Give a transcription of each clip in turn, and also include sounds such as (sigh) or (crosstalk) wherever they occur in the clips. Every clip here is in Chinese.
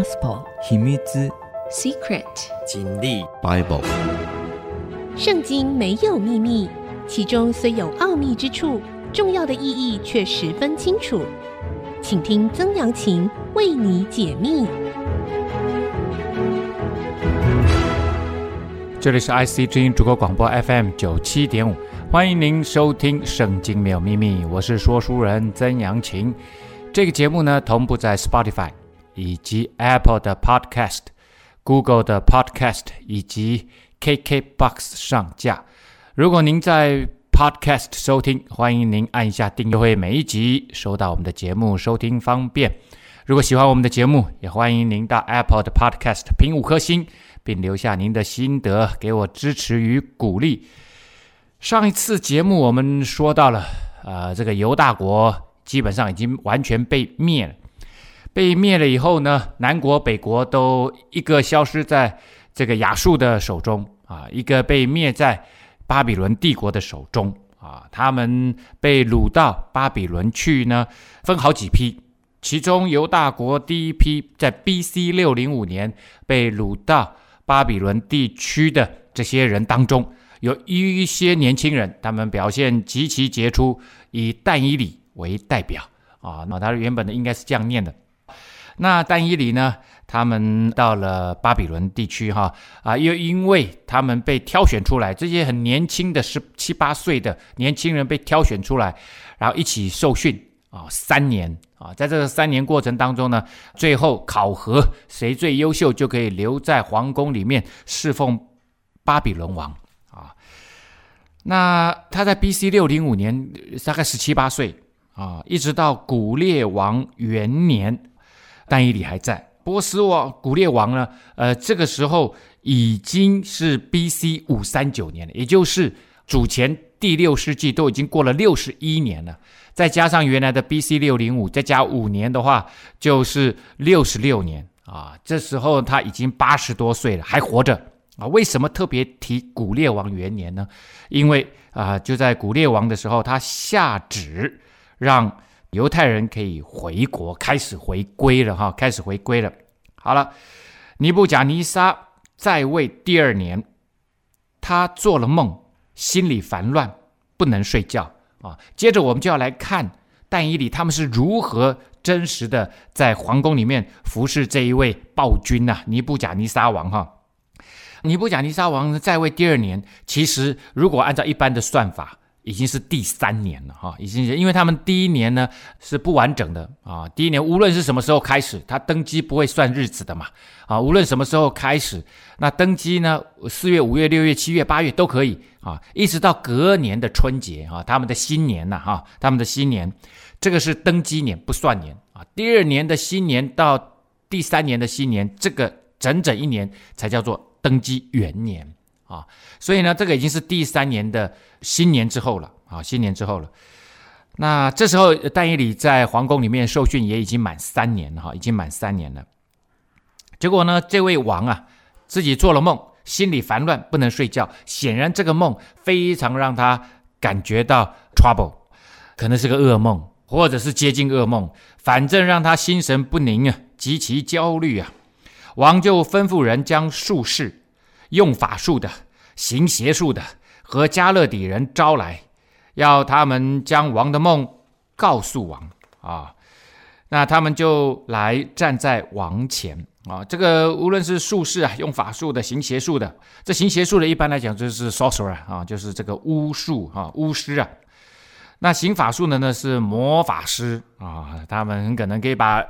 Gospel 秘密 Secret 真理 Bible 圣经没有秘密，其中虽有奥秘之处，重要的意义却十分清楚。请听曾阳晴为你解密。这里是 IC 之音主播广播 FM 九七点五，欢迎您收听《圣经没有秘密》，我是说书人曾阳晴。这个节目呢，同步在 Spotify。以及 Apple 的 Podcast、Google 的 Podcast 以及 KKBox 上架。如果您在 Podcast 收听，欢迎您按一下订阅，会每一集收到我们的节目，收听方便。如果喜欢我们的节目，也欢迎您到 Apple 的 Podcast 评五颗星，并留下您的心得，给我支持与鼓励。上一次节目我们说到了，呃，这个犹大国基本上已经完全被灭了。被灭了以后呢，南国北国都一个消失在这个亚述的手中啊，一个被灭在巴比伦帝国的手中啊。他们被掳到巴比伦去呢，分好几批。其中犹大国第一批在 B.C. 六零五年被掳到巴比伦地区的这些人当中，有一些年轻人，他们表现极其杰出，以但以理为代表啊。那他原本的应该是这样念的。那但以理呢？他们到了巴比伦地区，哈啊，又因为他们被挑选出来，这些很年轻的十七八岁的年轻人被挑选出来，然后一起受训啊，三年啊，在这个三年过程当中呢，最后考核谁最优秀，就可以留在皇宫里面侍奉巴比伦王啊。那他在 B.C. 六零五年，大概十七八岁啊，一直到古列王元年。但以理还在，波斯王古列王呢？呃，这个时候已经是 B.C. 五三九年了，也就是主前第六世纪，都已经过了六十一年了。再加上原来的 B.C. 六零五，再加五年的话，就是六十六年啊。这时候他已经八十多岁了，还活着啊。为什么特别提古列王元年呢？因为啊，就在古列王的时候，他下旨让。犹太人可以回国，开始回归了哈，开始回归了。好了，尼布甲尼撒在位第二年，他做了梦，心里烦乱，不能睡觉啊。接着我们就要来看但以理他们是如何真实的在皇宫里面服侍这一位暴君呐、尼布甲尼撒王哈。尼布甲尼撒王在位第二年，其实如果按照一般的算法。已经是第三年了哈，已经因为他们第一年呢是不完整的啊，第一年无论是什么时候开始，他登基不会算日子的嘛啊，无论什么时候开始，那登基呢，四月、五月、六月、七月、八月都可以啊，一直到隔年的春节啊，他们的新年呐哈，他们的新年，这个是登基年不算年啊，第二年的新年到第三年的新年，这个整整一年才叫做登基元年。啊，所以呢，这个已经是第三年的新年之后了啊，新年之后了。那这时候，但以理在皇宫里面受训也已经满三年了哈，已经满三年了。结果呢，这位王啊，自己做了梦，心里烦乱，不能睡觉。显然，这个梦非常让他感觉到 trouble，可能是个噩梦，或者是接近噩梦，反正让他心神不宁啊，极其焦虑啊。王就吩咐人将术士。用法术的、行邪术的和迦勒底人招来，要他们将王的梦告诉王啊。那他们就来站在王前啊。这个无论是术士啊，用法术的、行邪术的，这行邪术的一般来讲就是 sorcerer 啊，就是这个巫术啊、巫师啊。那行法术的呢是魔法师啊，他们很可能可以把。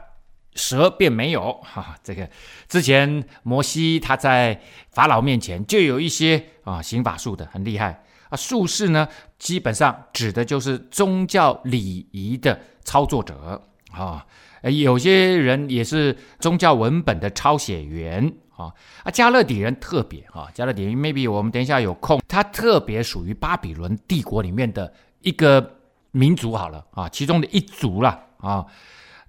蛇便没有。哈、啊，这个之前摩西他在法老面前就有一些啊行法术的很厉害。啊，术士呢基本上指的就是宗教礼仪的操作者。啊，有些人也是宗教文本的抄写员。啊啊，加勒底人特别啊，加勒底人 maybe 我们等一下有空，他特别属于巴比伦帝国里面的一个民族好了啊，其中的一族了啊。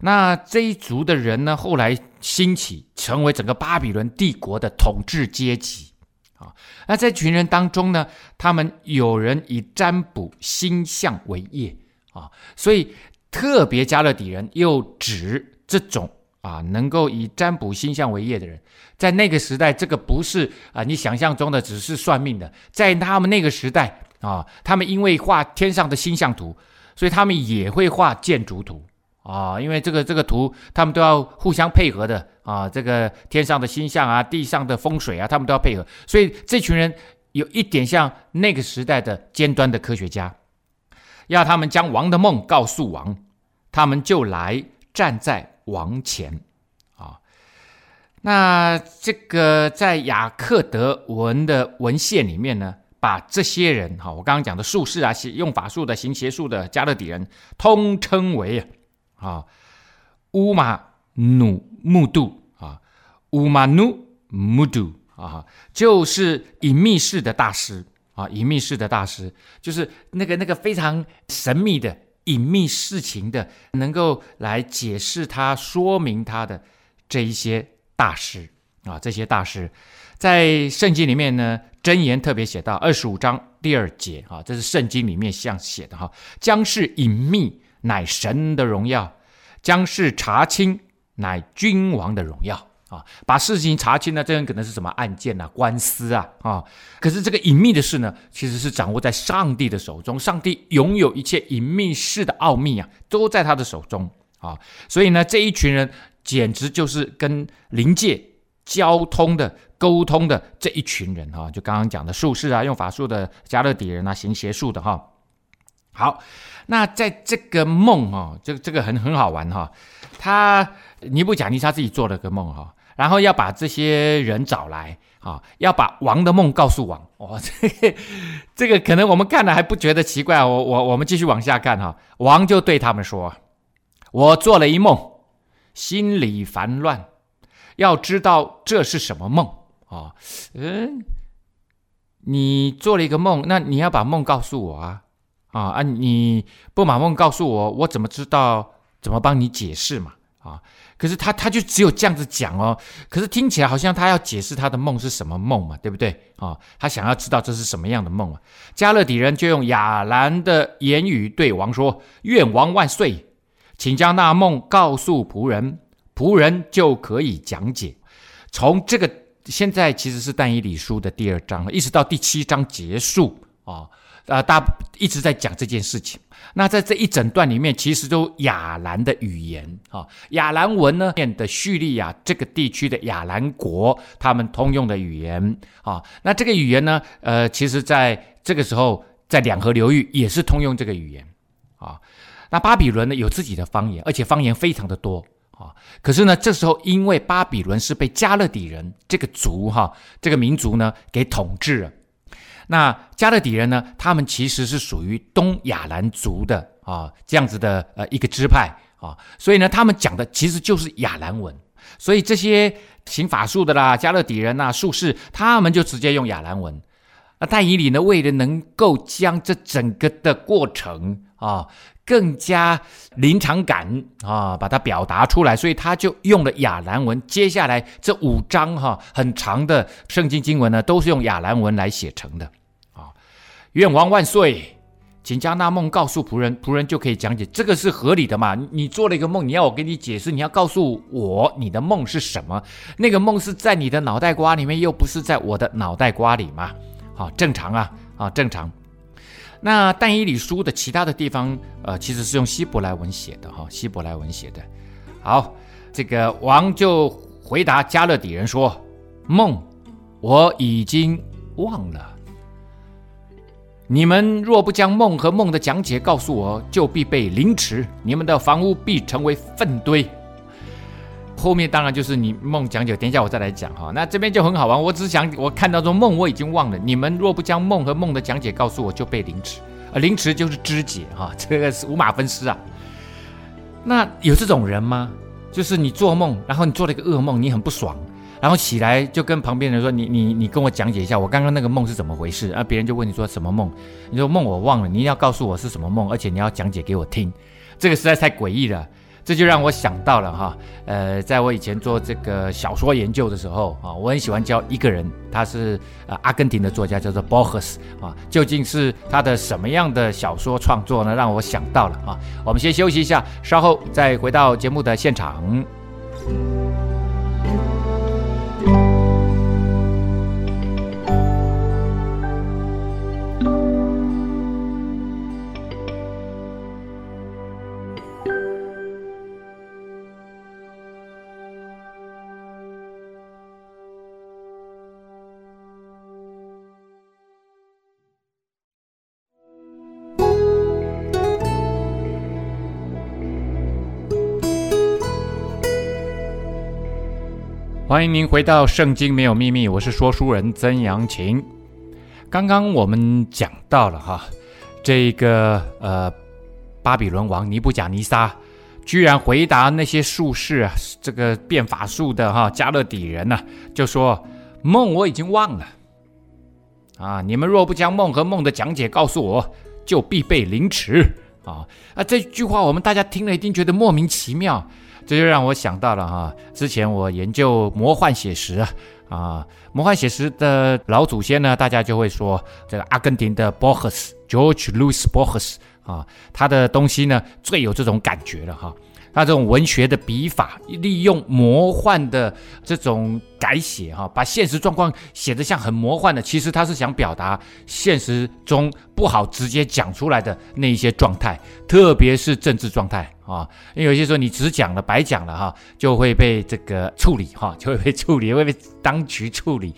那这一族的人呢，后来兴起，成为整个巴比伦帝国的统治阶级。啊。那在群人当中呢，他们有人以占卜星象为业。啊，所以特别加勒底人又指这种啊，能够以占卜星象为业的人，在那个时代，这个不是啊你想象中的只是算命的，在他们那个时代啊，他们因为画天上的星象图，所以他们也会画建筑图。啊，因为这个这个图他们都要互相配合的啊，这个天上的星象啊，地上的风水啊，他们都要配合，所以这群人有一点像那个时代的尖端的科学家，要他们将王的梦告诉王，他们就来站在。王前，啊，那这个在雅克德文的文献里面呢，把这些人哈，我刚刚讲的术士啊，用法术的、行邪术的加勒底人，通称为啊乌马努木杜啊乌马努木杜啊，就是隐秘式的大师啊，隐秘式的大师，就是那个那个非常神秘的。隐秘事情的，能够来解释它、说明它的这一些大师啊，这些大师在圣经里面呢，箴言特别写到二十五章第二节啊，这是圣经里面这样写的哈，将是隐秘乃神的荣耀，将事查清乃君王的荣耀。啊，把事情查清呢，这人可能是什么案件啊、官司啊啊？可是这个隐秘的事呢，其实是掌握在上帝的手中。上帝拥有一切隐秘事的奥秘啊，都在他的手中啊。所以呢，这一群人简直就是跟灵界交通的、沟通的这一群人哈、啊。就刚刚讲的术士啊，用法术的加勒底人啊，行邪术的哈、好，那在这个梦啊，这个这个很很好玩哈、他尼布甲尼撒自己做了个梦哈、然后要把这些人找来啊，要把王的梦告诉王。哦，这 (laughs) 个这个可能我们看了还不觉得奇怪。我我我们继续往下看哈。王就对他们说：“我做了一梦，心里烦乱，要知道这是什么梦啊？嗯，你做了一个梦，那你要把梦告诉我啊啊啊！你不把梦告诉我，我怎么知道怎么帮你解释嘛啊？”可是他他就只有这样子讲哦，可是听起来好像他要解释他的梦是什么梦嘛，对不对啊、他想要知道这是什么样的梦啊？加勒底人就用亚兰的言语对王说：“愿王万岁，请将那梦告诉仆人，仆人就可以讲解。”从这个现在其实是但以理书的第二章，一直到第七章结束啊。啊，大一直在讲这件事情。那在这一整段里面，其实都亚兰的语言啊，亚兰文呢，念的叙利亚这个地区的亚兰国，他们通用的语言啊。那这个语言呢，呃，其实在这个时候，在两河流域也是通用这个语言啊。那巴比伦呢，有自己的方言，而且方言非常的多啊。可是呢，这时候因为巴比伦是被加勒底人这个族哈，这个民族呢给统治了。那加勒底人呢？他们其实是属于东亚兰族的啊，这样子的呃一个支派啊，所以呢，他们讲的其实就是亚兰文。所以这些行法术的啦，加勒底人呐，术士，他们就直接用亚兰文。那但以理呢，为了能够将这整个的过程啊更加临场感啊，把它表达出来，所以他就用了亚兰文。接下来这五章哈、很长的圣经经文呢，都是用亚兰文来写成的。愿王万岁，请将那梦告诉仆人，仆人就可以讲解。这个是合理的嘛？你做了一个梦，你要我给你解释，你要告诉我你的梦是什么？那个梦是在你的脑袋瓜里面，又不是在我的脑袋瓜里嘛？好，正常啊，啊，正常。那但以理书的其他的地方，呃，其实是用希伯来文写的哈，希伯来文写的。好，这个王就回答加勒底人说：“梦我已经忘了。”你们若不将梦和梦的讲解告诉我，就必被凌迟，你们的房屋必成为粪堆。后面当然就是你梦讲解，等一下我再来讲哈。那这边就很好玩，我只想我看到这梦我已经忘了。你们若不将梦和梦的讲解告诉我，就被凌迟。啊，凌迟就是肢解哈，这个是五马分尸啊。那有这种人吗？就是你做梦，然后你做了一个噩梦，你很不爽。然后起来就跟旁边人说：“你你你跟我讲解一下，我刚刚那个梦是怎么回事？”啊，别人就问你说什么梦？你说梦我忘了，你一定要告诉我是什么梦，而且你要讲解给我听。这个实在太诡异了，这就让我想到了哈，呃，在我以前做这个小说研究的时候啊，我很喜欢教一个人，他是呃阿根廷的作家，叫做博赫斯啊，究竟是他的什么样的小说创作呢？让我想到了啊，我们先休息一下，稍后再回到节目的现场。欢迎您回到《圣经没有秘密》，我是说书人曾阳晴。刚刚我们讲到了哈，这个呃巴比伦王尼布甲尼撒居然回答那些术士啊，这个变法术的哈加勒底人呢、就说梦我已经忘了啊，你们若不将梦和梦的讲解告诉我，就必被凌迟啊啊！这句话我们大家听了一定觉得莫名其妙。这就让我想到了哈，之前我研究魔幻写实啊，啊，魔幻写实的老祖先呢，大家就会说这个阿根廷的 Borges，George Louis Borges 啊，他的东西呢最有这种感觉了哈。他这种文学的笔法，利用魔幻的这种改写，哈，把现实状况写得像很魔幻的，其实他是想表达现实中不好直接讲出来的那一些状态，特别是政治状态啊。因为有些时候你只讲了白讲了哈，就会被这个处理哈，就会被处理，会被当局处理。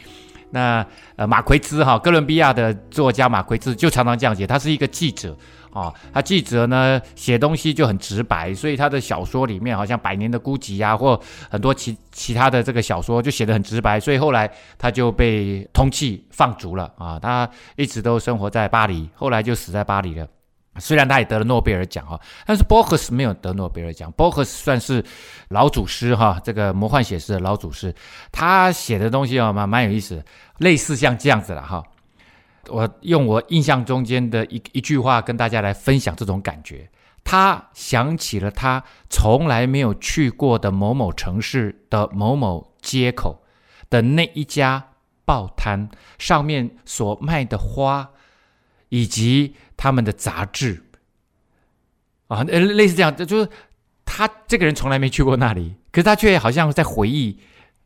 那呃，马奎兹哈，哥伦比亚的作家马奎兹就常常这样写，他是一个记者。啊、他记者呢写东西就很直白，所以他的小说里面好像《百年的孤寂》啊，或很多其其他的这个小说就写得很直白，所以后来他就被通缉放逐了啊。他一直都生活在巴黎，后来就死在巴黎了。虽然他也得了诺贝尔奖哈，但是博赫斯没有得诺贝尔奖。博赫斯算是老祖师哈，这个魔幻写实的老祖师，他写的东西啊蛮蛮有意思，类似像这样子了哈。我用我印象中间的一一句话跟大家来分享这种感觉。他想起了他从来没有去过的某某城市的某某街口的那一家报摊上面所卖的花，以及他们的杂志啊，呃类似这样，就是他这个人从来没去过那里，可是他却好像在回忆。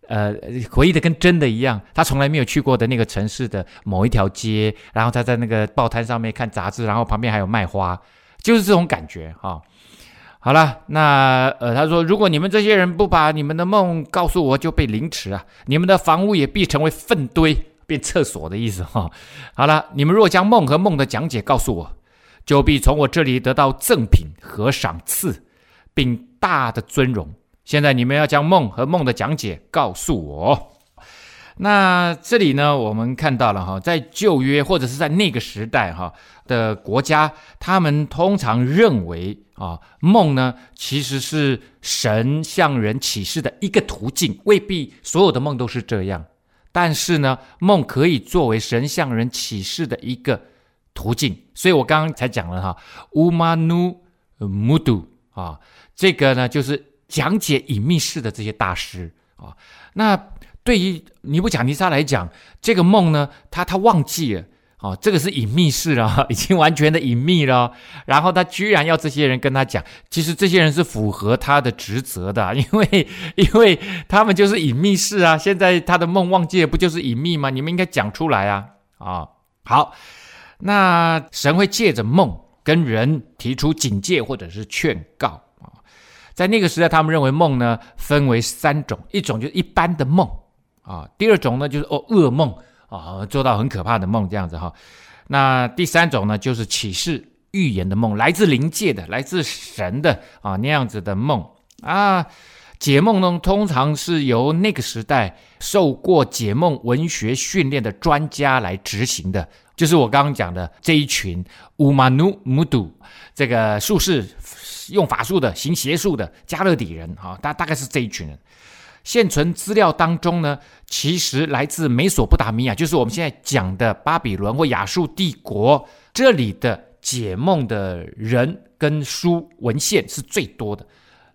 呃，回忆的跟真的一样，他从来没有去过的那个城市的某一条街，然后他在那个报摊上面看杂志，然后旁边还有卖花，就是这种感觉哈、哦。好了，那呃，他说，如果你们这些人不把你们的梦告诉我，就被凌迟啊，你们的房屋也必成为粪堆，变厕所的意思哈、哦。好了，你们若将梦和梦的讲解告诉我，就必从我这里得到赠品和赏赐，并大的尊荣。现在你们要将梦和梦的讲解告诉我。那这里呢，我们看到了哈，在旧约或者是在那个时代哈的国家，他们通常认为啊，梦呢其实是神向人启示的一个途径，未必所有的梦都是这样。但是呢，梦可以作为神向人启示的一个途径。所以我刚刚才讲了哈，Umanu Mudu 啊，这个呢就是。讲解隐秘式的这些大师啊，那对于尼布甲尼撒来讲，这个梦呢，他他忘记了哦，这个是隐秘事了，(laughs) 已经完全的隐秘了。然后他居然要这些人跟他讲，其实这些人是符合他的职责的，(laughs) 因为因为他们就是隐秘事啊。现在他的梦忘记了，不就是隐秘吗？你们应该讲出来啊！啊，好，那神会借着梦跟人提出警戒或者是劝告啊。在那个时代，他们认为梦呢分为三种，一种就是一般的梦啊，第二种呢就是哦噩梦啊，做到很可怕的梦这样子哈。那第三种呢就是启示预言的梦，来自灵界的，来自神的啊那样子的梦啊。解梦呢通常是由那个时代受过解梦文学训练的专家来执行的，就是我刚刚讲的这一群乌马努姆杜这个术士。用法术的、行邪术的加勒底人，哈，大大概是这一群人。现存资料当中呢，其实来自美索不达米亚，就是我们现在讲的巴比伦或亚述帝国这里的解梦的人跟书文献是最多的，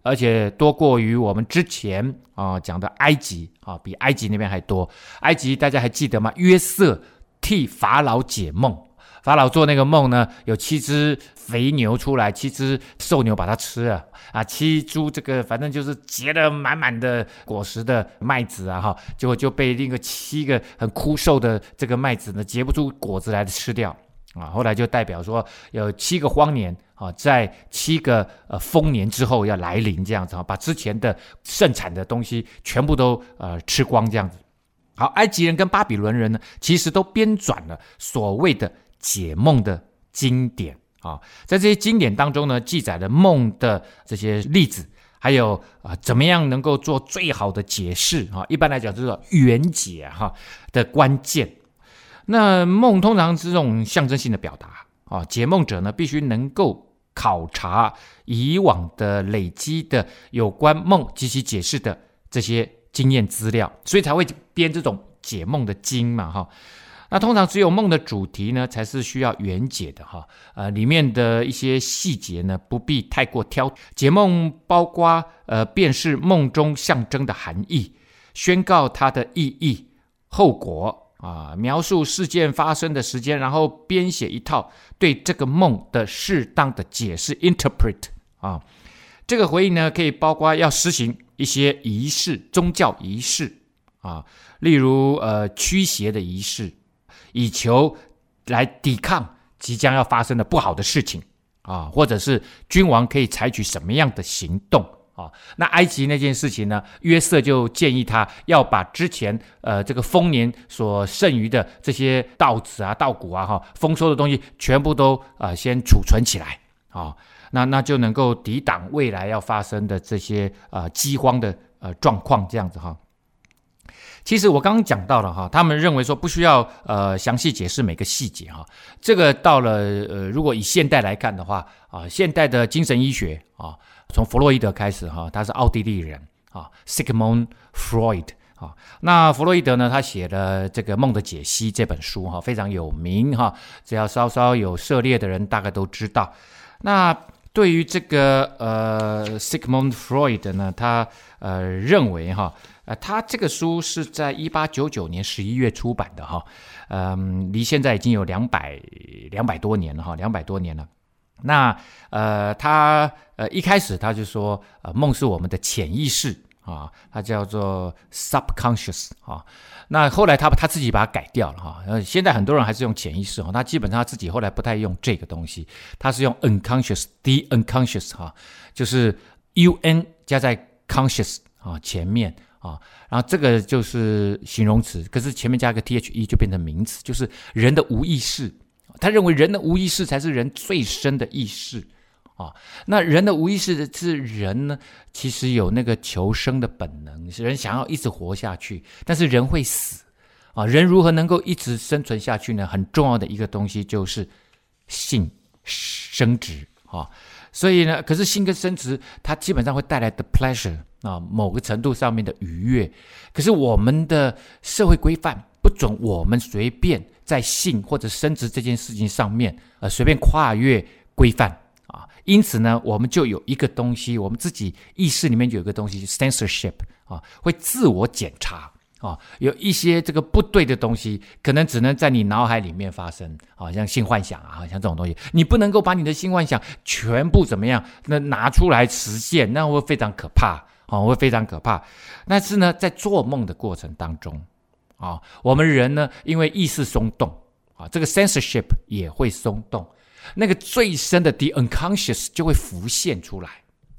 而且多过于我们之前啊讲的埃及啊，比埃及那边还多。埃及大家还记得吗？约瑟替法老解梦。法老做那个梦呢，有七只肥牛出来，七只瘦牛把它吃了啊，七株这个反正就是结了满满的果实的麦子啊哈，结果就被另一个七个很枯瘦的这个麦子呢结不出果子来吃掉啊，后来就代表说有七个荒年啊，在七个呃丰年之后要来临这样子啊，把之前的盛产的东西全部都呃吃光这样子。好，埃及人跟巴比伦人呢，其实都编纂了所谓的解梦的经典啊，在这些经典当中呢，记载了梦的这些例子，还有啊，怎么样能够做最好的解释啊？一般来讲，就是圆解哈的关键。那梦通常是这种象征性的表达啊，解梦者呢，必须能够考察以往的累积的有关梦及其解释的这些。经验资料，所以才会编这种解梦的经嘛，哈。那通常只有梦的主题呢，才是需要圆解的，哈。呃，里面的一些细节呢，不必太过挑。解梦包括呃，辨识梦中象征的含义，宣告它的意义、后果啊，描述事件发生的时间，然后编写一套对这个梦的适当的解释 （interpret） 啊。这个回应呢，可以包括要实行。一些仪式，宗教仪式啊，例如呃驱邪的仪式，以求来抵抗即将要发生的不好的事情啊，或者是君王可以采取什么样的行动啊？那埃及那件事情呢，约瑟就建议他要把之前呃这个丰年所剩余的这些稻子啊、稻谷啊、哈丰收的东西，全部都、呃、先储存起来啊。那那就能够抵挡未来要发生的这些呃饥荒的呃状况，这样子哈。其实我刚刚讲到了哈，他们认为说不需要呃详细解释每个细节哈。这个到了呃，如果以现代来看的话啊，现代的精神医学啊，从弗洛伊德开始哈，他是奥地利人啊，Sigmund Freud 啊。那弗洛伊德呢，他写了这个《梦的解析》这本书哈，非常有名哈，只要稍稍有涉猎的人大概都知道。那对于这个呃，Sigmund Freud 呢，他呃认为哈，呃，他这个书是在一八九九年十一月出版的哈，嗯，离现在已经有两百两百多年了哈，两百多年了。那呃，他呃一开始他就说，呃，梦是我们的潜意识啊，它叫做 subconscious 啊。那后来他他自己把它改掉了哈，呃，现在很多人还是用潜意识哈，他基本上他自己后来不太用这个东西，他是用 unconscious，the unconscious 哈，就是 un 加在 conscious 啊前面啊，然后这个就是形容词，可是前面加个 the 就变成名词，就是人的无意识，他认为人的无意识才是人最深的意识。啊，那人的无意识是人呢，其实有那个求生的本能，是人想要一直活下去，但是人会死啊。人如何能够一直生存下去呢？很重要的一个东西就是性生殖啊。所以呢，可是性跟生殖它基本上会带来的 pleasure 啊，某个程度上面的愉悦。可是我们的社会规范不准我们随便在性或者生殖这件事情上面呃随便跨越规范。啊，因此呢，我们就有一个东西，我们自己意识里面就有一个东西，censorship 啊，会自我检查啊，有一些这个不对的东西，可能只能在你脑海里面发生，啊，像性幻想啊，像这种东西，你不能够把你的性幻想全部怎么样，那拿出来实现，那会非常可怕，啊，会非常可怕。但是呢，在做梦的过程当中，啊，我们人呢，因为意识松动，啊，这个 censorship 也会松动。那个最深的 the unconscious 就会浮现出来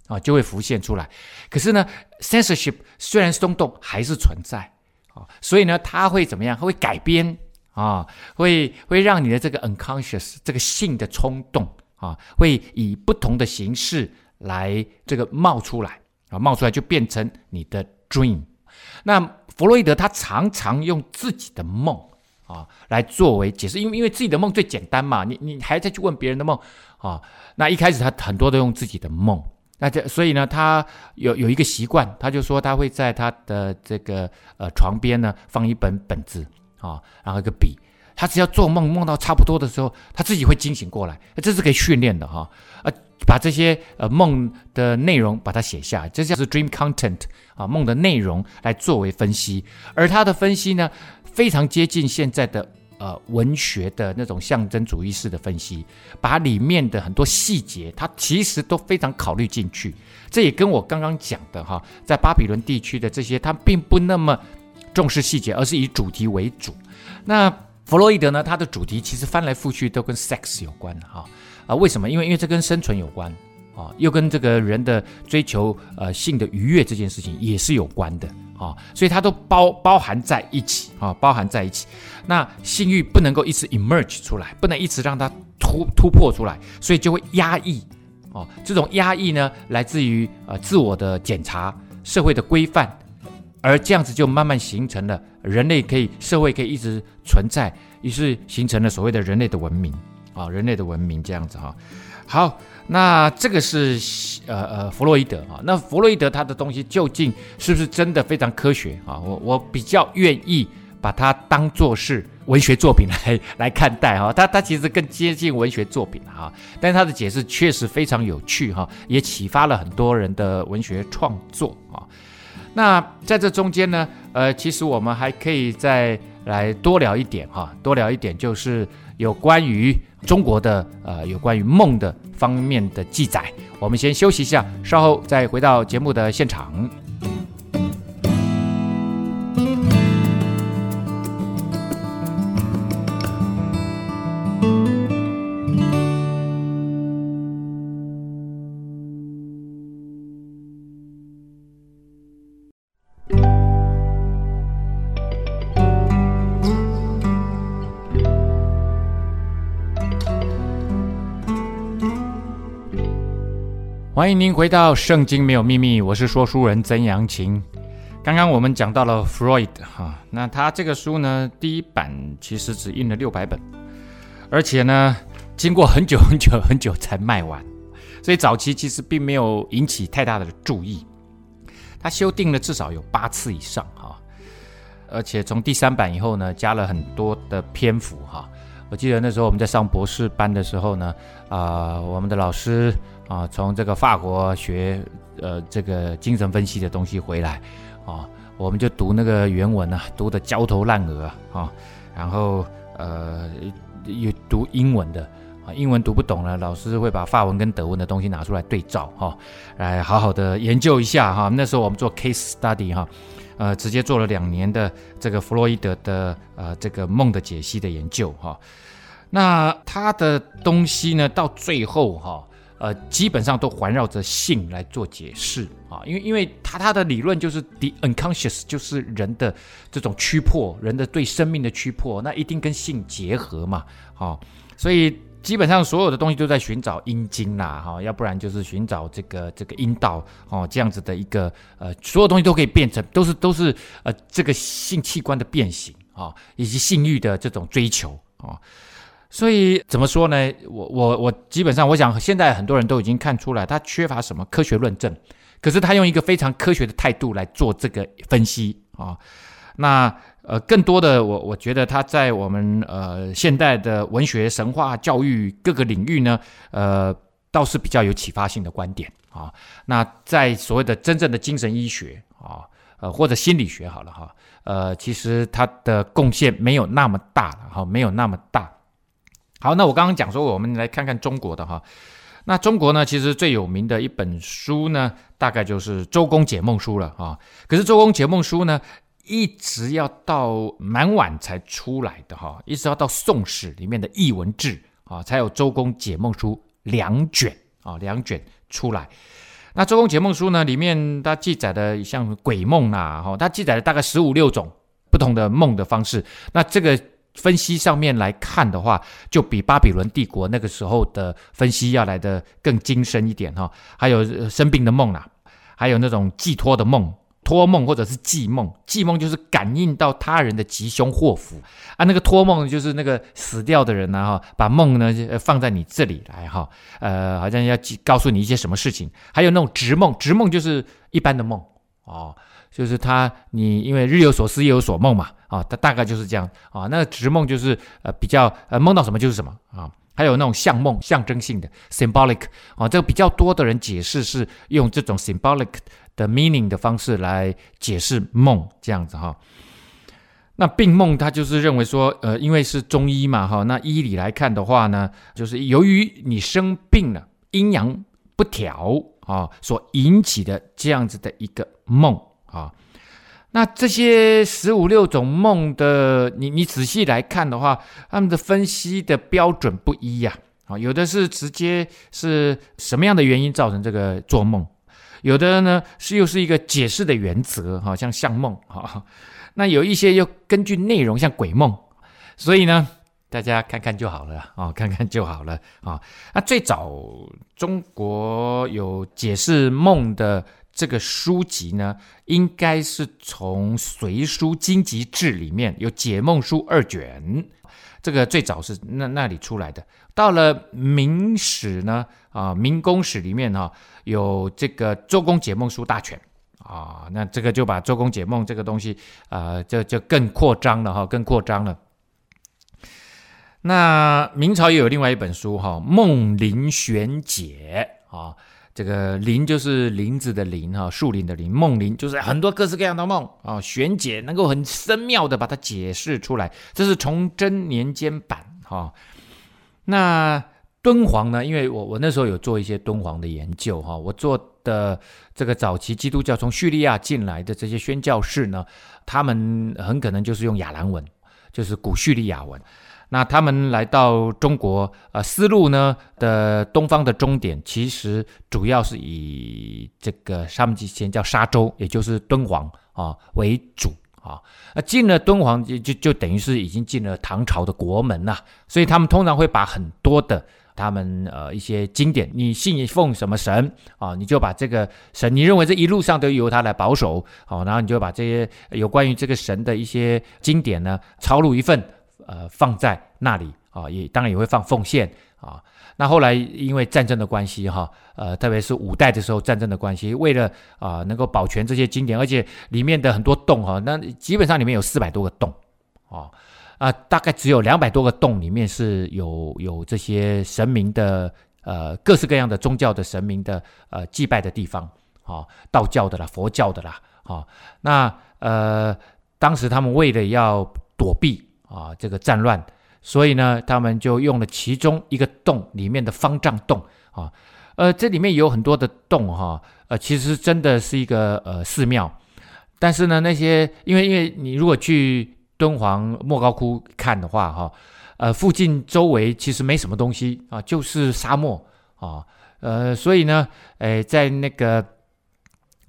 啊，就会浮现出来。可是呢，censorship 虽然松动，还是存在啊，所以呢，它会怎么样？它会改编啊，会会让你的这个 unconscious 这个性的冲动啊，会以不同的形式来这个冒出来啊，冒出来就变成你的 dream。那弗洛伊德他常常用自己的梦。啊，来作为解释，因为因为自己的梦最简单嘛，你你还在去问别人的梦啊？那一开始他很多都用自己的梦，那这所以呢，他有有一个习惯，他就说他会在他的这个呃床边呢放一本本子啊，然后一个笔，他只要做梦梦到差不多的时候，他自己会惊醒过来，这是可以训练的哈，啊，把这些呃梦的内容把它写下来，这叫做 dream content 啊，梦的内容来作为分析，而他的分析呢。非常接近现在的呃文学的那种象征主义式的分析，把里面的很多细节，它其实都非常考虑进去。这也跟我刚刚讲的哈，在巴比伦地区的这些，它并不那么重视细节，而是以主题为主。那弗洛伊德呢，他的主题其实翻来覆去都跟 sex 有关哈啊？为什么？因为因为这跟生存有关。啊，又跟这个人的追求呃性的愉悦这件事情也是有关的啊，所以它都包包含在一起啊，包含在一起。那性欲不能够一直 emerge 出来，不能一直让它突突破出来，所以就会压抑哦。这种压抑呢，来自于呃自我的检查、社会的规范，而这样子就慢慢形成了人类可以社会可以一直存在，于是形成了所谓的人类的文明啊，人类的文明这样子哈。好。那这个是呃呃弗洛伊德啊，那弗洛伊德他的东西究竟是不是真的非常科学啊？我我比较愿意把它当作是文学作品来 (laughs) 来看待哈，他他其实更接近文学作品哈，但是他的解释确实非常有趣哈，也启发了很多人的文学创作啊。那在这中间呢，呃，其实我们还可以再来多聊一点哈，多聊一点就是有关于中国的呃有关于梦的。方面的记载，我们先休息一下，稍后再回到节目的现场。欢迎您回到《圣经没有秘密》，我是说书人曾阳晴。刚刚我们讲到了 Freud 哈，那他这个书呢，第一版其实只印了六百本，而且呢，经过很久很久很久才卖完，所以早期其实并没有引起太大的注意。他修订了至少有八次以上哈，而且从第三版以后呢，加了很多的篇幅哈。我记得那时候我们在上博士班的时候呢，啊、我们的老师。啊，从这个法国学呃这个精神分析的东西回来，啊，我们就读那个原文啊，读得焦头烂额啊，然后呃又读英文的啊，英文读不懂了，老师会把法文跟德文的东西拿出来对照哈、啊，来好好的研究一下哈、啊。那时候我们做 case study 哈、啊，呃，直接做了两年的这个弗洛伊德的呃这个梦的解析的研究哈、啊。那他的东西呢，到最后哈。呃，基本上都环绕着性来做解释啊，因为因为他他的理论就是 the unconscious，就是人的这种驱迫，人的对生命的驱迫，那一定跟性结合嘛，啊，所以基本上所有的东西都在寻找阴茎啦，哈，要不然就是寻找这个这个阴道哦，这样子的一个呃，所有东西都可以变成，都是都是呃这个性器官的变形啊，以及性欲的这种追求啊。所以怎么说呢？我我我基本上，我想现在很多人都已经看出来，他缺乏什么科学论证，可是他用一个非常科学的态度来做这个分析啊。那呃，更多的我我觉得他在我们呃现代的文学、神话、教育各个领域呢，呃，倒是比较有启发性的观点啊。那在所谓的真正的精神医学啊，呃或者心理学好了哈，呃，其实他的贡献没有那么大了哈，没有那么大。好，那我刚刚讲说，我们来看看中国的哈。那中国呢，其实最有名的一本书呢，大概就是《周公解梦书》了啊。可是《周公解梦书》呢，一直要到蛮晚才出来的哈，一直要到《宋史》里面的艺文志啊，才有《周公解梦书》两卷啊，两卷出来。那《周公解梦书》呢，里面它记载的像鬼梦呐，哈，它记载了大概十五六种不同的梦的方式。那这个。分析上面来看的话，就比巴比伦帝国那个时候的分析要来得更精深一点哈。还有生病的梦啦，还有那种寄托的梦，托梦或者是寄梦。寄梦就是感应到他人的吉凶祸福啊，那个托梦就是那个死掉的人呢哈，把梦呢放在你这里来哈，呃，好像要告诉你一些什么事情。还有那种直梦，直梦就是一般的梦哦。就是他，你因为日有所思夜有所梦嘛，啊，他大概就是这样啊。那个直梦就是呃比较呃梦到什么就是什么啊。还有那种象梦，象征性的 symbolic 啊，这个比较多的人解释是用这种 symbolic 的 meaning 的方式来解释梦这样子哈。那病梦他就是认为说，呃，因为是中医嘛，哈，那医理来看的话呢，就是由于你生病了，阴阳不调啊，所引起的这样子的一个梦啊。那这些十五六种梦的，你你仔细来看的话，他们的分析的标准不一呀，啊，有的是直接是什么样的原因造成这个做梦，有的呢是又是一个解释的原则，哈，像像梦，哈。那有一些又根据内容像鬼梦，所以呢，大家看看就好了啊、看看就好了啊、那最早中国有解释梦的这个书籍呢，应该是从《隋书经籍志》里面有《解梦书》二卷，这个最早是那那里出来的。到了明史呢，啊，明公史里面哈、哦，有这个《周公解梦书大全》。啊，那这个就把周公解梦这个东西，呃，就就更扩张了哈，更扩张了。那明朝也有另外一本书哈，《梦林玄解》啊，这个林就是林子的林哈，树林的林，梦林就是很多各式各样的梦啊，玄解能够很深妙的把它解释出来，这是崇祯年间版哈。那敦煌呢？因为我我那时候有做一些敦煌的研究哈，我做。的这个早期基督教从叙利亚进来的这些宣教士呢，他们很可能就是用亚兰文，就是古叙利亚文。那他们来到中国，呃，丝路呢的东方的终点，其实主要是以这个他们之前叫沙洲，也就是敦煌啊为主啊。那进了敦煌就就就等于是已经进了唐朝的国门了，所以他们通常会把很多的。他们呃一些经典，你信奉什么神啊？你就把这个神，你认为这一路上都由他来保守，好，然后你就把这些有关于这个神的一些经典呢，抄录一份，呃，放在那里啊，也当然也会放奉献啊。那后来因为战争的关系哈，呃，特别是五代的时候战争的关系，为了啊能够保全这些经典，而且里面的很多洞哈，那基本上里面有四百多个洞啊。啊，大概只有两百多个洞，里面是有有这些神明的，呃，各式各样的宗教的神明的，呃，祭拜的地方，啊、道教的啦，佛教的啦，啊、那呃，当时他们为了要躲避啊这个战乱，所以呢，他们就用了其中一个洞里面的方丈洞，啊、呃，这里面有很多的洞，哈、呃，其实真的是一个呃寺庙，但是呢，那些因为因为你如果去。敦煌莫高窟看的话，哈，呃，附近周围其实没什么东西啊，就是沙漠啊，呃，所以呢，诶，在那个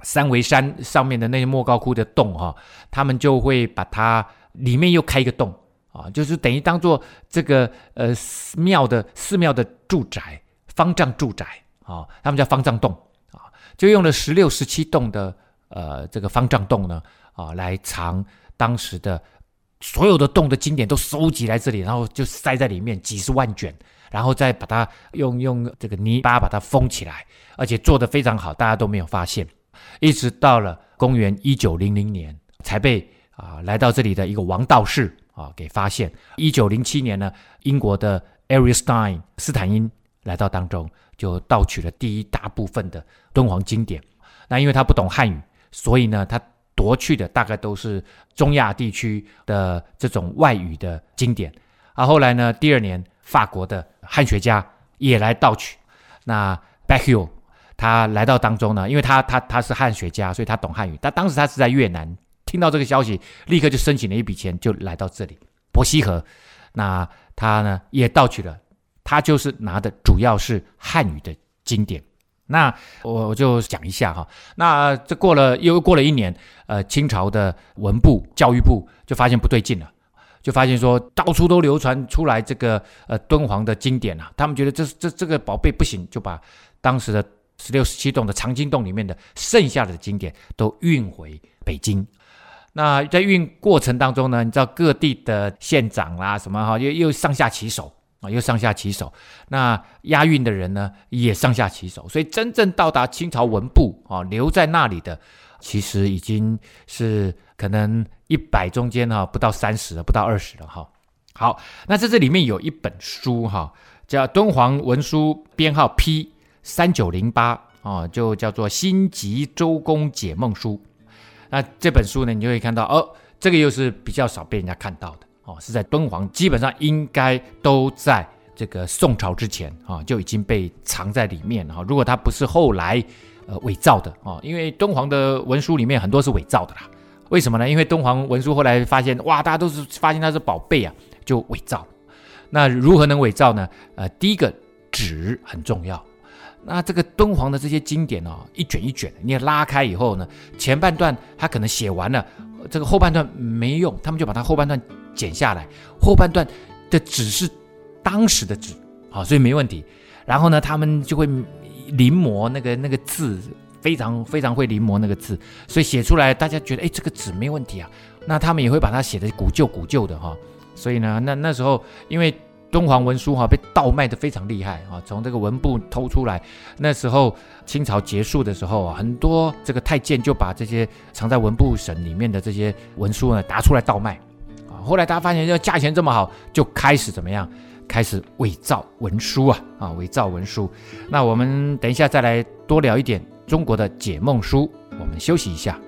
三维山上面的那些莫高窟的洞，哈，他们就会把它里面又开一个洞啊，就是等于当做这个呃庙的寺庙的住宅，方丈住宅啊，他们叫方丈洞啊，就用了十六、十七洞的呃这个方丈洞呢啊来藏当时的。所有的洞的经典都收集来这里，然后就塞在里面几十万卷，然后再把它用用这个泥巴把它封起来，而且做得非常好，大家都没有发现。一直到了公元一九零零年，才被啊来到这里的一个王道士啊给发现。一九零七年呢，英国的 Ariel Stein 斯坦因来到当中，就盗取了第一大部分的敦煌经典。那因为他不懂汉语，所以呢他。夺去的大概都是中亚地区的这种外语的经典，而后来呢，第二年法国的汉学家也来盗取。那 Becquio 他来到当中呢，因为他他他是汉学家，所以他懂汉语。但当时他是在越南，听到这个消息，立刻就申请了一笔钱，就来到这里伯希和。那他呢也盗取了，他就是拿的主要是汉语的经典。那我我就讲一下哈，那这过了又过了一年，呃，清朝的文部教育部就发现不对劲了，就发现说到处都流传出来这个呃敦煌的经典啊，他们觉得这这这个宝贝不行，就把当时的十六十七洞的藏经洞里面的剩下的经典都运回北京。那在运过程当中呢，你知道各地的县长啦什么哈，又又上下其手。啊，又上下其手，那押运的人呢，也上下其手，所以真正到达清朝文部啊，留在那里的，其实已经是可能一百中间哈，不到三十了，不到二十了哈。好，那在这里面有一本书哈，叫《敦煌文书编号 P 三九零八》啊，就叫做《新集周公解梦书》。那这本书呢，你就会看到哦，这个又是比较少被人家看到的哦，是在敦煌，基本上应该都在这个宋朝之前啊、就已经被藏在里面哈、如果它不是后来呃伪造的哦，因为敦煌的文书里面很多是伪造的啦。为什么呢？因为敦煌文书后来发现哇，大家都是发现它是宝贝啊，就伪造。那如何能伪造呢？呃，第一个纸很重要。那这个敦煌的这些经典哦，一卷一卷，你也拉开以后呢，前半段他可能写完了，这个后半段没用，他们就把它后半段剪下来，后半段的纸是当时的纸，好，所以没问题。然后呢，他们就会临摹那个那个字，非常非常会临摹那个字，所以写出来大家觉得哎，这个纸没问题啊。那他们也会把它写得古旧古旧的哈。所以呢，那那时候因为。敦煌文书哈被盗卖的非常厉害啊，从这个文部偷出来。那时候清朝结束的时候啊，很多这个太监就把这些藏在文部省里面的这些文书呢拿出来倒卖啊。后来大家发现这价钱这么好，就开始怎么样？开始伪造文书啊啊，伪造文书。那我们等一下再来多聊一点中国的解梦书。我们休息一下。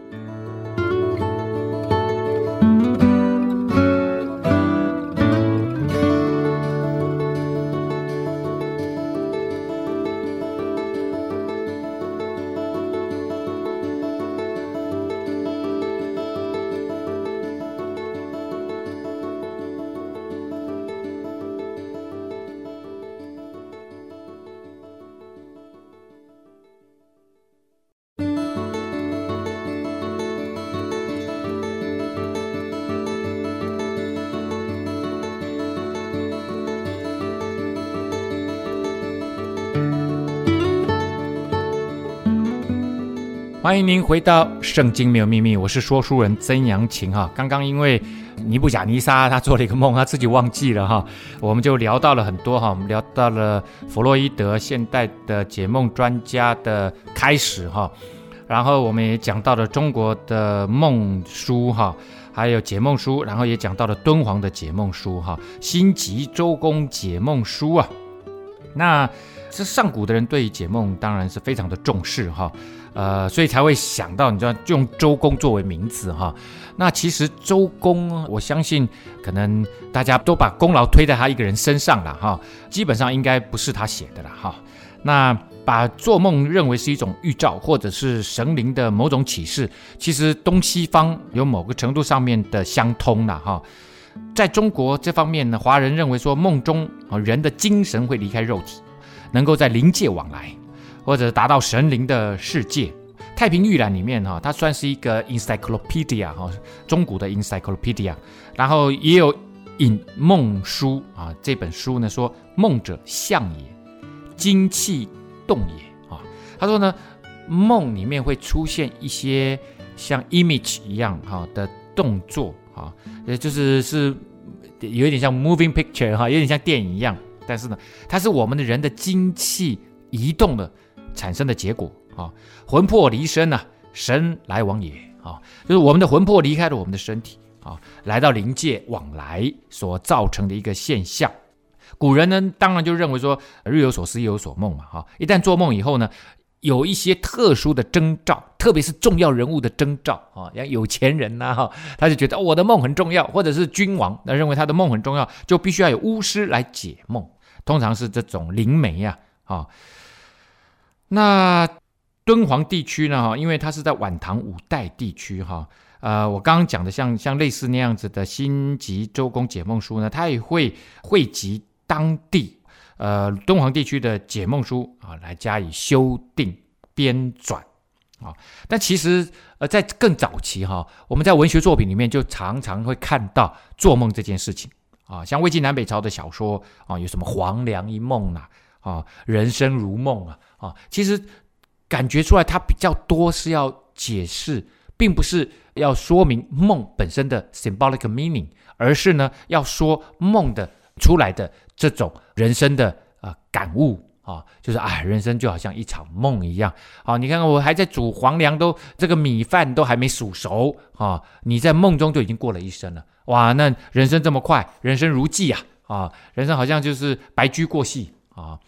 欢迎您回到《圣经没有秘密》，我是说书人曾阳晴哈。刚刚因为尼布甲尼撒他做了一个梦，他自己忘记了哈，我们就聊到了很多哈，我们聊到了弗洛伊德现代的解梦专家的开始哈，然后我们也讲到了中国的梦书哈，还有解梦书，然后也讲到了敦煌的解梦书哈，辛吉周公解梦书啊，那这上古的人对解梦当然是非常的重视哈。呃，所以才会想到，你知道用周公作为名字哈。那其实周公，我相信可能大家都把功劳推在他一个人身上了哈。基本上应该不是他写的了哈。那把做梦认为是一种预兆，或者是神灵的某种启示，其实东西方有某个程度上面的相通了哈。在中国这方面呢，华人认为说梦中啊人的精神会离开肉体，能够在灵界往来。或者达到神灵的世界，《太平御览》里面哈，它算是一个 encyclopedia 哈，中古的 encyclopedia。然后也有引梦书啊，这本书呢说，梦者象也，精气动也啊。他说呢，梦里面会出现一些像 image 一样哈的动作啊，也就是是有点像 moving picture 哈，有点像电影一样。但是呢，它是我们的人的精气移动的。产生的结果啊，魂魄离身呐，神来往也啊，就是我们的魂魄离开了我们的身体啊，来到灵界往来所造成的一个现象。古人呢，当然就认为说，日有所思，夜有所梦嘛哈。一旦做梦以后呢，有一些特殊的征兆，特别是重要人物的征兆啊，像有钱人呐，他就觉得我的梦很重要，或者是君王，那认为他的梦很重要，就必须要有巫师来解梦，通常是这种灵媒呀啊。那敦煌地区呢？哈，因为它是在晚唐五代地区，哈，呃，我刚刚讲的像像类似那样子的辛吉周公解梦书呢，它也会汇集当地呃敦煌地区的解梦书啊，来加以修订编纂啊。但其实呃，在更早期哈，我们在文学作品里面就常常会看到做梦这件事情啊，像魏晋南北朝的小说啊，有什么黄粱一梦呐，啊，人生如梦啊。啊，其实感觉出来，它比较多是要解释，并不是要说明梦本身的 symbolic meaning，而是呢要说梦的出来的这种人生的啊、感悟啊，就是啊，人生就好像一场梦一样。好、啊，你看看我还在煮黄粱，都这个米饭都还没煮熟啊，你在梦中就已经过了一生了。哇，那人生这么快，人生如寄啊啊，人生好像就是白驹过隙啊。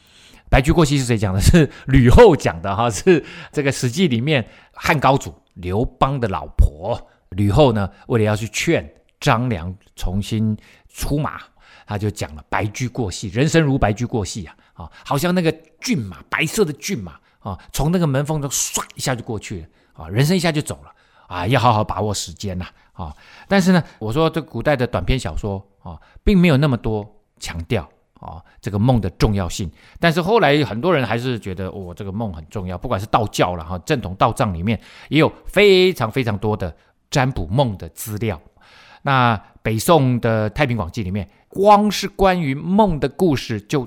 白驹过隙是谁讲的？(laughs) 是吕后讲的哈，是这个《史记》里面汉高祖刘邦的老婆吕后呢，为了要去劝张良重新出马，他就讲了“白驹过隙，人生如白驹过隙啊！啊，好像那个骏马，白色的骏马啊，从那个门缝中唰一下就过去了啊，人生一下就走了啊，要好好把握时间呐啊！但是呢，我说这古代的短篇小说啊，并没有那么多强调。啊，这个梦的重要性，但是后来很多人还是觉得，哦，这个梦很重要。不管是道教了哈，正统道藏里面也有非常非常多的占卜梦的资料。那北宋的《太平广记》里面，光是关于梦的故事就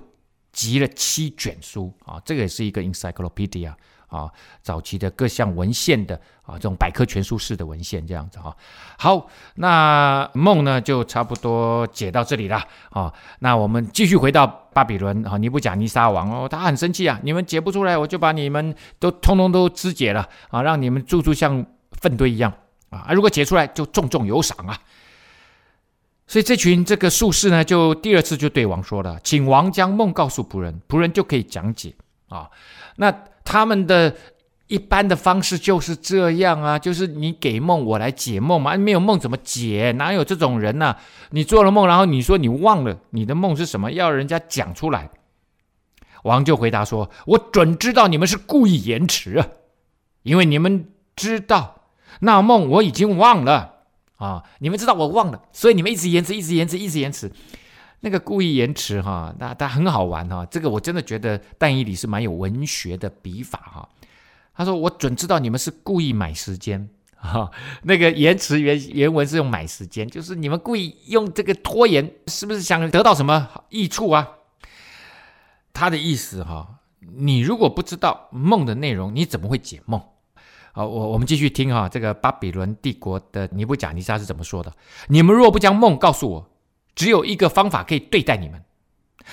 集了七卷书啊，这个也是一个 encyclopedia。啊，早期的各项文献的啊，这种百科全书式的文献这样子哈。好，那梦呢就差不多解到这里了啊。那我们继续回到巴比伦啊，尼布甲尼撒王哦，他很生气啊，你们解不出来，我就把你们都通通都肢解了啊，让你们住住像粪堆一样啊。如果解出来，就重重有赏啊。所以这群这个术士呢，就第二次就对王说了，请王将梦告诉仆人，仆人就可以讲解啊。那他们的一般的方式就是这样啊，就是你给梦，我来解梦嘛。没有梦怎么解？哪有这种人呐、啊？你做了梦，然后你说你忘了你的梦是什么，要人家讲出来。王就回答说：“我准知道你们是故意延迟啊，因为你们知道那梦我已经忘了啊，你们知道我忘了，所以你们一直延迟，一直延迟，一直延迟。”那个故意延迟哈，那他很好玩哈。这个我真的觉得但以理是蛮有文学的笔法哈。他说：“我准知道你们是故意买时间哈。(laughs) 那个延迟原原文是用买时间，就是你们故意用这个拖延，是不是想得到什么益处啊？”他的意思哈，你如果不知道梦的内容，你怎么会解梦？好，我我们继续听哈，这个巴比伦帝国的尼布甲尼撒是怎么说的？你们若不将梦告诉我。只有一个方法可以对待你们，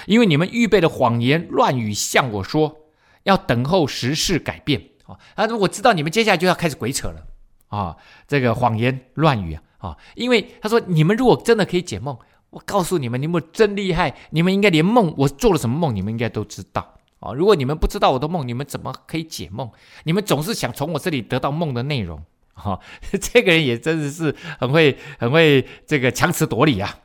因为你们预备了谎言乱语向我说，要等候时势改变啊！他说我知道你们接下来就要开始鬼扯了啊！这个谎言乱语啊！因为他说你们如果真的可以解梦，我告诉你们，你们真厉害，你们应该连梦我做了什么梦，你们应该都知道啊！如果你们不知道我的梦，你们怎么可以解梦？你们总是想从我这里得到梦的内容啊！这个人也真的是很会很会这个强词夺理啊！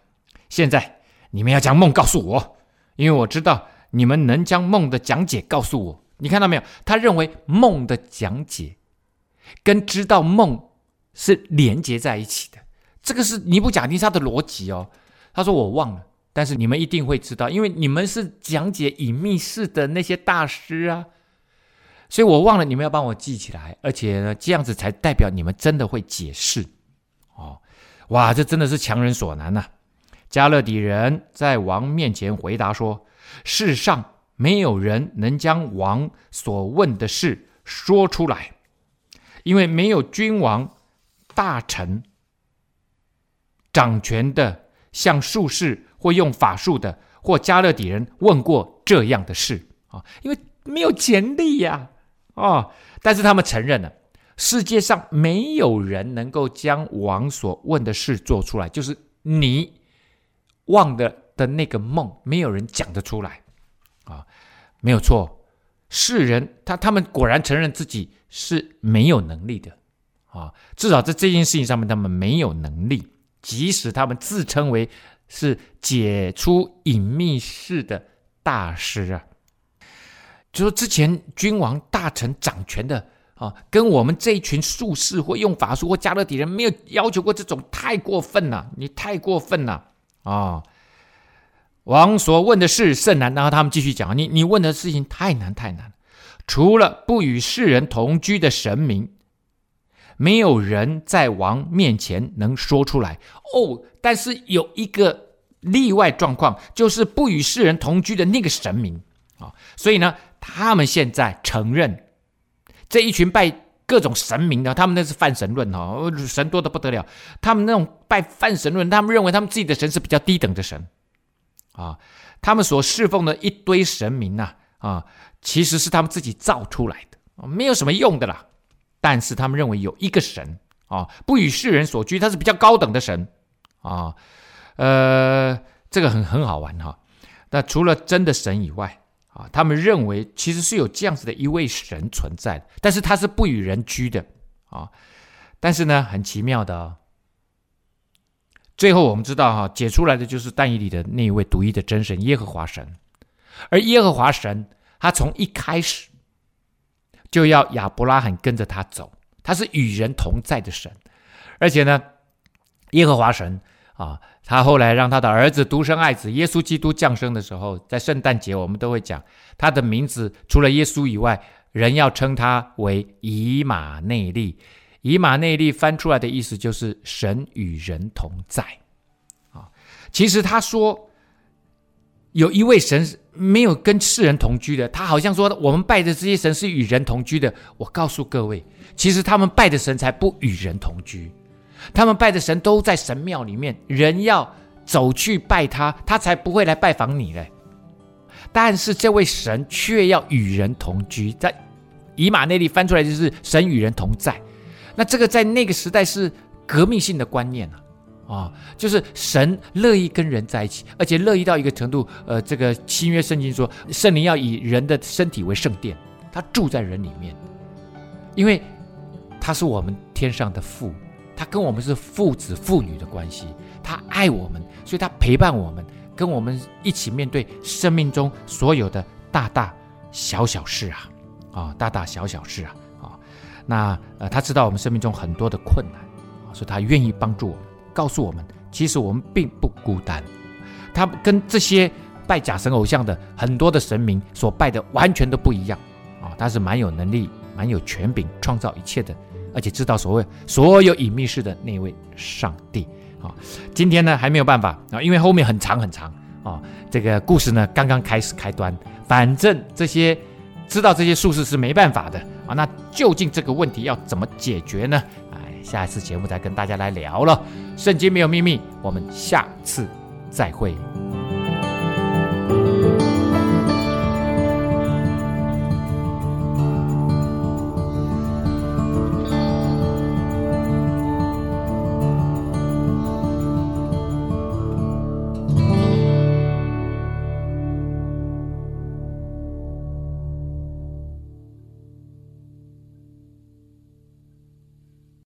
现在你们要将梦告诉我，因为我知道你们能将梦的讲解告诉我。你看到没有？他认为梦的讲解跟知道梦是连接在一起的。这个是尼布甲尼撒的逻辑哦。他说：“我忘了，但是你们一定会知道，因为你们是讲解隐秘事的那些大师啊。所以我忘了，你们要帮我记起来，而且呢，这样子才代表你们真的会解释。哦，哇，这真的是强人所难呐、”迦勒底人在王面前回答说：“世上没有人能将王所问的事说出来，因为没有君王、大臣、掌权的，像术士或用法术的，或迦勒底人问过这样的事啊，因为没有前例呀，啊！但是他们承认了，世界上没有人能够将王所问的事做出来，就是你。”忘的的那个梦，没有人讲得出来，啊，没有错，世人他他们果然承认自己是没有能力的，啊，至少在这件事情上面，他们没有能力，即使他们自称为是解除隐秘式的大师啊，就说之前君王、大臣掌权的啊，跟我们这一群术士或用法术或迦勒底人没有要求过这种，太过分了，你太过分了。啊、哦，王所问的事甚难，然后他们继续讲：你你问的事情太难太难，除了不与世人同居的神明，没有人在王面前能说出来。哦，但是有一个例外状况，就是不与世人同居的那个神明啊、所以呢，他们现在承认这一群拜。各种神明的，他们那是泛神论哦，神多的不得了。他们那种拜泛神论，他们认为他们自己的神是比较低等的神啊。他们所侍奉的一堆神明呐啊，其实是他们自己造出来的，没有什么用的啦。但是他们认为有一个神啊，不与世人所居，他是比较高等的神啊。呃，这个很很好玩哈。那除了真的神以外。啊，他们认为其实是有这样子的一位神存在，但是他是不与人居的啊。但是呢，很奇妙的。最后我们知道哈，解出来的就是但以理的那一位独一的真神耶和华神，而耶和华神他从一开始就要亚伯拉罕跟着他走，他是与人同在的神，而且呢，耶和华神啊，他后来让他的儿子独生爱子耶稣基督降生的时候，在圣诞节我们都会讲他的名字，除了耶稣以外，人要称他为以马内利。以马内利翻出来的意思就是神与人同在，啊，其实他说有一位神没有跟世人同居的，他好像说我们拜的这些神是与人同居的。我告诉各位，其实他们拜的神才不与人同居，他们拜的神都在神庙里面，人要走去拜他，他才不会来拜访你嘞。但是这位神却要与人同居，在以马内利翻出来就是神与人同在。那这个在那个时代是革命性的观念啊，啊、就是神乐意跟人在一起，而且乐意到一个程度，呃，这个新约圣经说，圣灵要以人的身体为圣殿，他住在人里面，因为他是我们天上的父，他跟我们是父子父女的关系，他爱我们，所以他陪伴我们，跟我们一起面对生命中所有的大大小小事啊，啊、大大小小事啊。那呃，他知道我们生命中很多的困难，所以他愿意帮助我们，告诉我们，其实我们并不孤单。他跟这些拜假神偶像的很多的神明所拜的完全都不一样啊！他是蛮有能力、蛮有权柄创造一切的，而且知道所谓所有隐秘事的那位上帝啊！今天呢还没有办法啊，因为后面很长很长啊，这个故事呢刚刚开始开端，反正这些知道这些术士是没办法的。啊，那究竟这个问题要怎么解决呢？哎，下一次节目再跟大家来聊了。圣经没有秘密，我们下次再会。